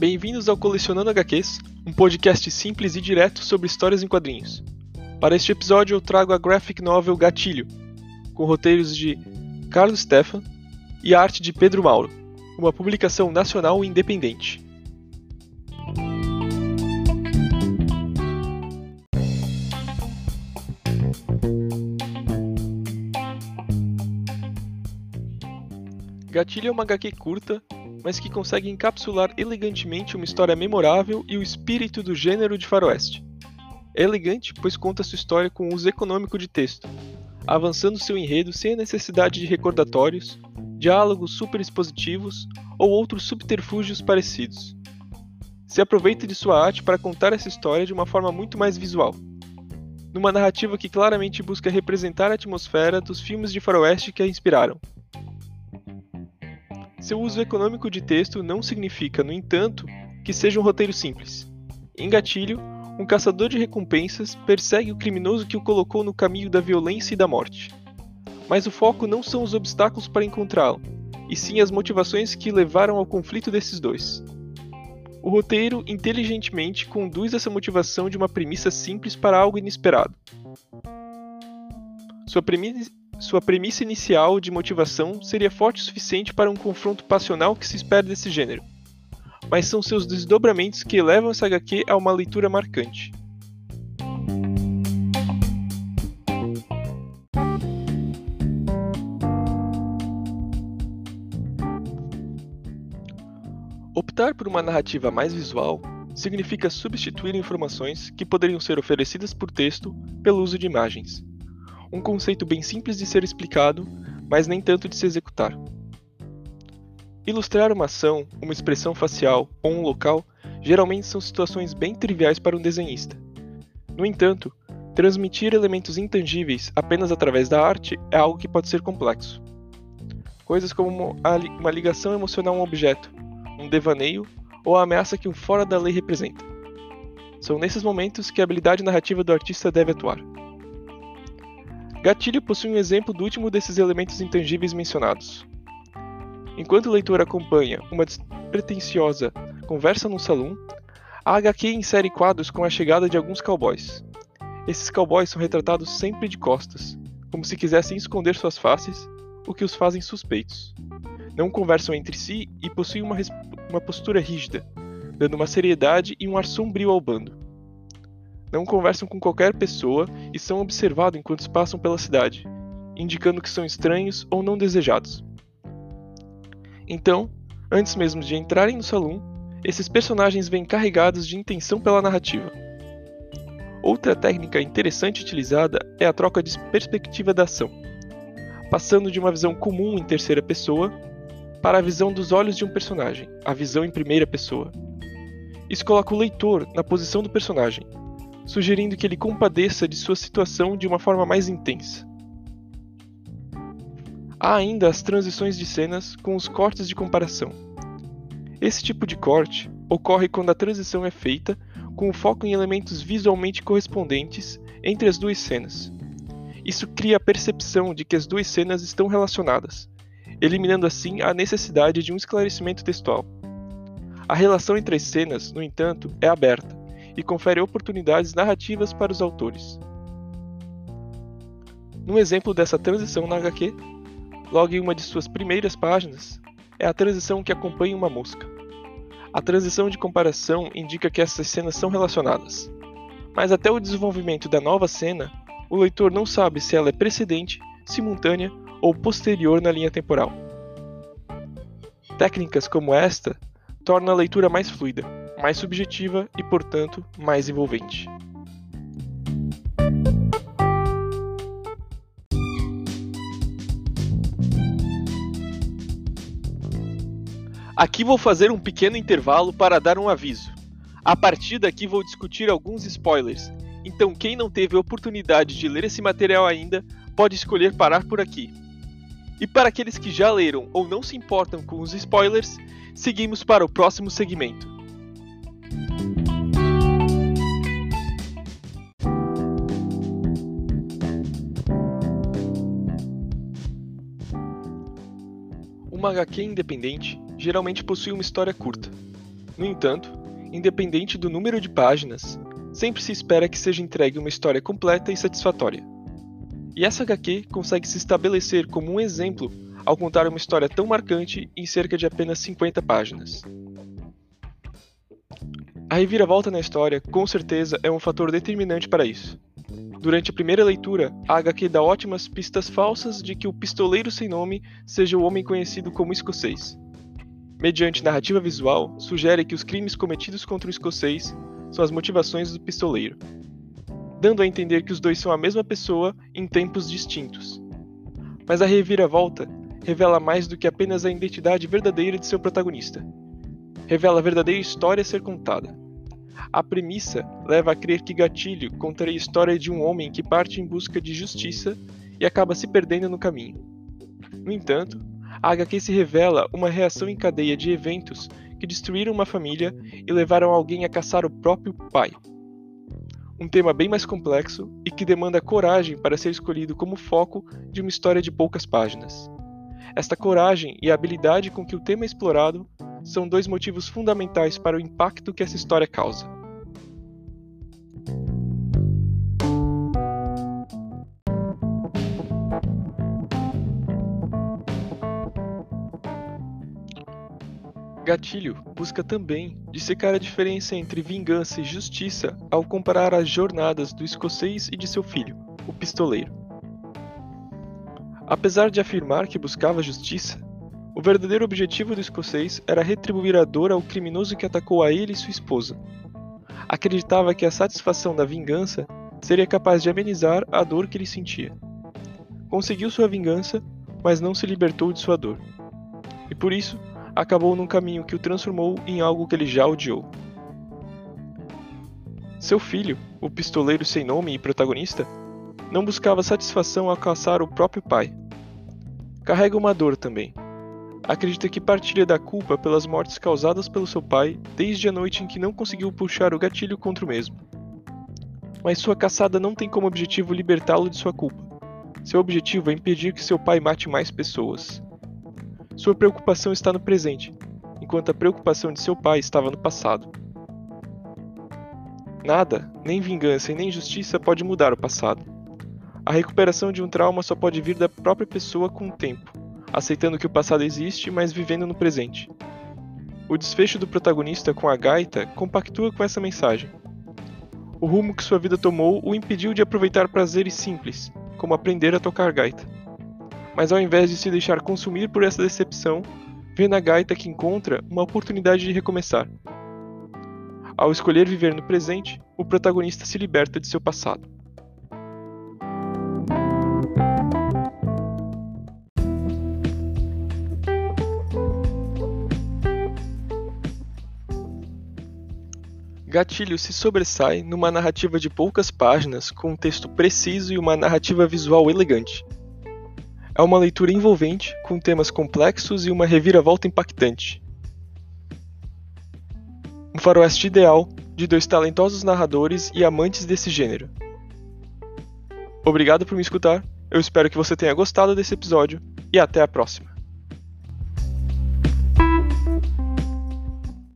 Bem-vindos ao Colecionando HQs, um podcast simples e direto sobre histórias em quadrinhos. Para este episódio eu trago a graphic novel Gatilho, com roteiros de Carlos Stefan e arte de Pedro Mauro, uma publicação nacional independente. Gatilho é uma HQ curta, mas que consegue encapsular elegantemente uma história memorável e o espírito do gênero de faroeste. É elegante, pois conta sua história com uso econômico de texto, avançando seu enredo sem a necessidade de recordatórios, diálogos superexpositivos ou outros subterfúgios parecidos. Se aproveita de sua arte para contar essa história de uma forma muito mais visual, numa narrativa que claramente busca representar a atmosfera dos filmes de faroeste que a inspiraram. Seu uso econômico de texto não significa, no entanto, que seja um roteiro simples. Em Gatilho, um caçador de recompensas persegue o criminoso que o colocou no caminho da violência e da morte. Mas o foco não são os obstáculos para encontrá-lo, e sim as motivações que levaram ao conflito desses dois. O roteiro inteligentemente conduz essa motivação de uma premissa simples para algo inesperado. Sua premissa sua premissa inicial de motivação seria forte o suficiente para um confronto passional que se espera desse gênero, mas são seus desdobramentos que levam essa HQ a uma leitura marcante. Optar por uma narrativa mais visual significa substituir informações que poderiam ser oferecidas por texto pelo uso de imagens um conceito bem simples de ser explicado, mas nem tanto de se executar. Ilustrar uma ação, uma expressão facial ou um local geralmente são situações bem triviais para um desenhista. No entanto, transmitir elementos intangíveis apenas através da arte é algo que pode ser complexo. Coisas como uma ligação emocional a um objeto, um devaneio ou a ameaça que um fora da lei representa. São nesses momentos que a habilidade narrativa do artista deve atuar. Gatilho possui um exemplo do último desses elementos intangíveis mencionados. Enquanto o leitor acompanha uma despretensiosa conversa num salão, a HQ insere quadros com a chegada de alguns cowboys. Esses cowboys são retratados sempre de costas, como se quisessem esconder suas faces, o que os fazem suspeitos. Não conversam entre si e possuem uma, uma postura rígida, dando uma seriedade e um ar sombrio ao bando não conversam com qualquer pessoa e são observados enquanto passam pela cidade, indicando que são estranhos ou não desejados. Então, antes mesmo de entrarem no salão, esses personagens vêm carregados de intenção pela narrativa. Outra técnica interessante utilizada é a troca de perspectiva da ação, passando de uma visão comum em terceira pessoa para a visão dos olhos de um personagem, a visão em primeira pessoa. Isso coloca o leitor na posição do personagem, sugerindo que ele compadeça de sua situação de uma forma mais intensa. Há ainda as transições de cenas com os cortes de comparação. Esse tipo de corte ocorre quando a transição é feita com o foco em elementos visualmente correspondentes entre as duas cenas. Isso cria a percepção de que as duas cenas estão relacionadas, eliminando assim a necessidade de um esclarecimento textual. A relação entre as cenas, no entanto, é aberta, e confere oportunidades narrativas para os autores. Um exemplo dessa transição na HQ, logo em uma de suas primeiras páginas, é a transição que acompanha uma mosca. A transição de comparação indica que essas cenas são relacionadas, mas até o desenvolvimento da nova cena, o leitor não sabe se ela é precedente, simultânea ou posterior na linha temporal. Técnicas como esta tornam a leitura mais fluida, mais subjetiva e, portanto, mais envolvente. Aqui vou fazer um pequeno intervalo para dar um aviso. A partir daqui vou discutir alguns spoilers, então quem não teve oportunidade de ler esse material ainda pode escolher parar por aqui. E para aqueles que já leram ou não se importam com os spoilers, seguimos para o próximo segmento. Uma HQ independente geralmente possui uma história curta. No entanto, independente do número de páginas, sempre se espera que seja entregue uma história completa e satisfatória. E essa HQ consegue se estabelecer como um exemplo ao contar uma história tão marcante em cerca de apenas 50 páginas. A reviravolta na história, com certeza, é um fator determinante para isso. Durante a primeira leitura, a HQ dá ótimas pistas falsas de que o pistoleiro sem nome seja o homem conhecido como escocês. Mediante narrativa visual, sugere que os crimes cometidos contra o escocês são as motivações do pistoleiro, dando a entender que os dois são a mesma pessoa em tempos distintos. Mas a reviravolta revela mais do que apenas a identidade verdadeira de seu protagonista. Revela a verdadeira história a ser contada. A premissa leva a crer que Gatilho contaria a história de um homem que parte em busca de justiça e acaba se perdendo no caminho. No entanto, a HQ se revela uma reação em cadeia de eventos que destruíram uma família e levaram alguém a caçar o próprio pai. Um tema bem mais complexo e que demanda coragem para ser escolhido como foco de uma história de poucas páginas. Esta coragem e a habilidade com que o tema é explorado são dois motivos fundamentais para o impacto que essa história causa. Gatilho busca também dissecar a diferença entre vingança e justiça ao comparar as jornadas do escocês e de seu filho, o pistoleiro. Apesar de afirmar que buscava justiça, o verdadeiro objetivo do escocês era retribuir a dor ao criminoso que atacou a ele e sua esposa. Acreditava que a satisfação da vingança seria capaz de amenizar a dor que ele sentia. Conseguiu sua vingança, mas não se libertou de sua dor. E por isso, acabou num caminho que o transformou em algo que ele já odiou. Seu filho, o pistoleiro sem nome e protagonista, não buscava satisfação ao caçar o próprio pai, carrega uma dor também. Acredita que partilha da culpa pelas mortes causadas pelo seu pai desde a noite em que não conseguiu puxar o gatilho contra o mesmo. Mas sua caçada não tem como objetivo libertá-lo de sua culpa. Seu objetivo é impedir que seu pai mate mais pessoas. Sua preocupação está no presente, enquanto a preocupação de seu pai estava no passado. Nada, nem vingança e nem justiça pode mudar o passado. A recuperação de um trauma só pode vir da própria pessoa com o tempo, aceitando que o passado existe, mas vivendo no presente. O desfecho do protagonista com a gaita compactua com essa mensagem. O rumo que sua vida tomou o impediu de aproveitar prazeres simples, como aprender a tocar gaita. Mas ao invés de se deixar consumir por essa decepção, vê na gaita que encontra uma oportunidade de recomeçar. Ao escolher viver no presente, o protagonista se liberta de seu passado. Gatilho se sobressai numa narrativa de poucas páginas, com um texto preciso e uma narrativa visual elegante. É uma leitura envolvente, com temas complexos e uma reviravolta impactante. Um faroeste ideal de dois talentosos narradores e amantes desse gênero. Obrigado por me escutar, eu espero que você tenha gostado desse episódio e até a próxima.